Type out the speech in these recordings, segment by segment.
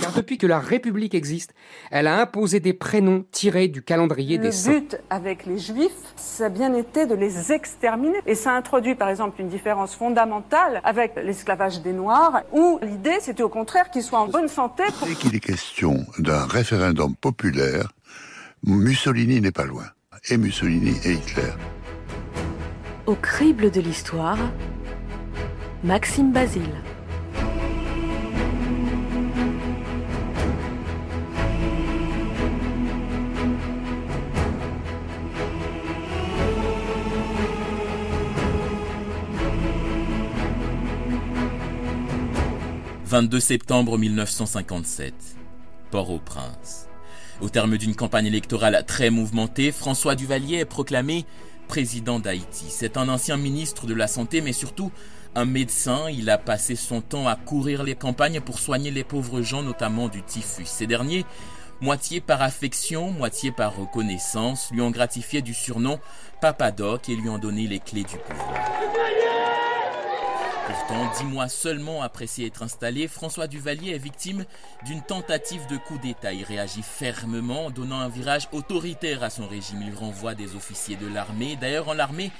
Car depuis que la République existe, elle a imposé des prénoms tirés du calendrier des saints. Le but avec les Juifs, ça a bien été de les exterminer. Et ça introduit par exemple une différence fondamentale avec l'esclavage des Noirs, où l'idée c'était au contraire qu'ils soient en bonne santé. Dès qu'il est question d'un référendum populaire, Mussolini n'est pas loin. Et Mussolini et Hitler. Au crible de l'histoire, Maxime Basile. « 22 septembre 1957, Port-au-Prince. Au terme d'une campagne électorale très mouvementée, François Duvalier est proclamé président d'Haïti. C'est un ancien ministre de la Santé, mais surtout un médecin. Il a passé son temps à courir les campagnes pour soigner les pauvres gens, notamment du typhus. Ces derniers, moitié par affection, moitié par reconnaissance, lui ont gratifié du surnom Papadoc et lui ont donné les clés du pouvoir. Pourtant, dix mois seulement après s'y être installé, François Duvalier est victime d'une tentative de coup d'État. Il réagit fermement, donnant un virage autoritaire à son régime. Il renvoie des officiers de l'armée. D'ailleurs, en l'armée,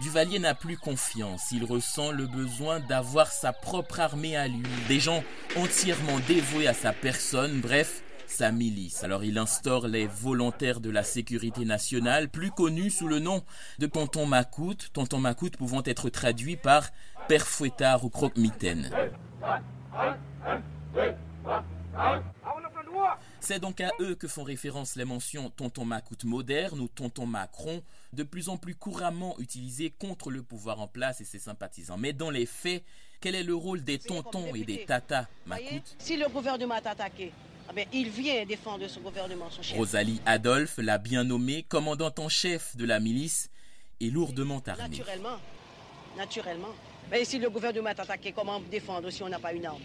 Duvalier n'a plus confiance. Il ressent le besoin d'avoir sa propre armée à lui. Des gens entièrement dévoués à sa personne. Bref, sa milice. Alors il instaure les volontaires de la sécurité nationale, plus connus sous le nom de Tonton Macoute, Tonton Macoute pouvant être traduit par Père Fouettard ou Croque-Mitaine. C'est donc à eux que font référence les mentions Tonton Macoute moderne ou Tonton Macron, de plus en plus couramment utilisées contre le pouvoir en place et ses sympathisants. Mais dans les faits, quel est le rôle des tontons et des tatas Macoute? Si le gouvernement est attaqué, ah ben, il vient défendre son gouvernement, son chef. Rosalie Adolphe, la bien nommée commandante en chef de la milice, est lourdement armée. Naturellement, naturellement. Mais si le gouvernement est attaqué, comment défendre si on n'a pas une arme?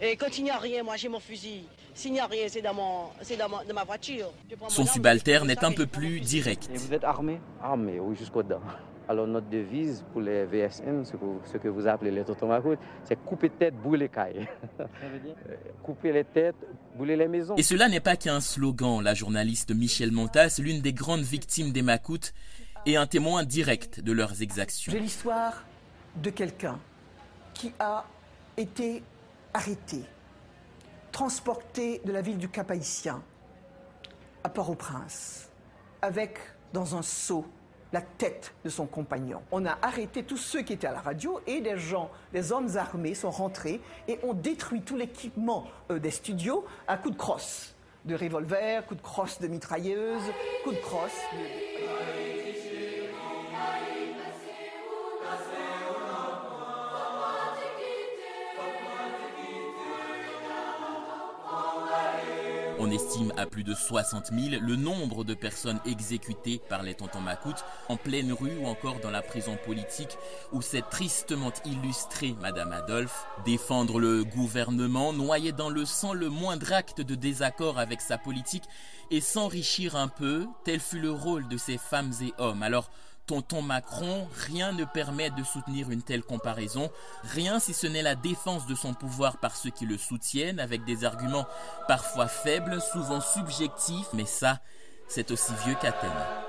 Et quand il n'y a rien, moi j'ai mon fusil. S'il n'y a rien, c'est dans, mon, dans, dans ma voiture. Son subalterne est un peu plus direct. Et vous êtes armé? Armé, oui, jusqu'au dents. Alors notre devise pour les VSN, ce que, ce que vous appelez les totomacoutes, c'est couper tête, brûler caille. couper les têtes, brûler les maisons. Et cela n'est pas qu'un slogan. La journaliste Michel Montas, l'une des grandes victimes des macoutes, est un témoin direct de leurs exactions. J'ai l'histoire de quelqu'un qui a été arrêté, transporté de la ville du Cap-Haïtien à Port-au-Prince, avec dans un seau la tête de son compagnon. On a arrêté tous ceux qui étaient à la radio et des gens, des hommes armés sont rentrés et ont détruit tout l'équipement euh, des studios à coups de crosse, de revolver, coups de crosse de mitrailleuse, coups de crosse. On estime à plus de 60 000 le nombre de personnes exécutées par les tontons macoutes en pleine rue ou encore dans la prison politique où s'est tristement illustrée Madame Adolphe. Défendre le gouvernement, noyer dans le sang le moindre acte de désaccord avec sa politique et s'enrichir un peu, tel fut le rôle de ces femmes et hommes. Alors, tonton Macron, rien ne permet de soutenir une telle comparaison, rien si ce n'est la défense de son pouvoir par ceux qui le soutiennent, avec des arguments parfois faibles, souvent subjectifs, mais ça, c'est aussi vieux qu'Athènes.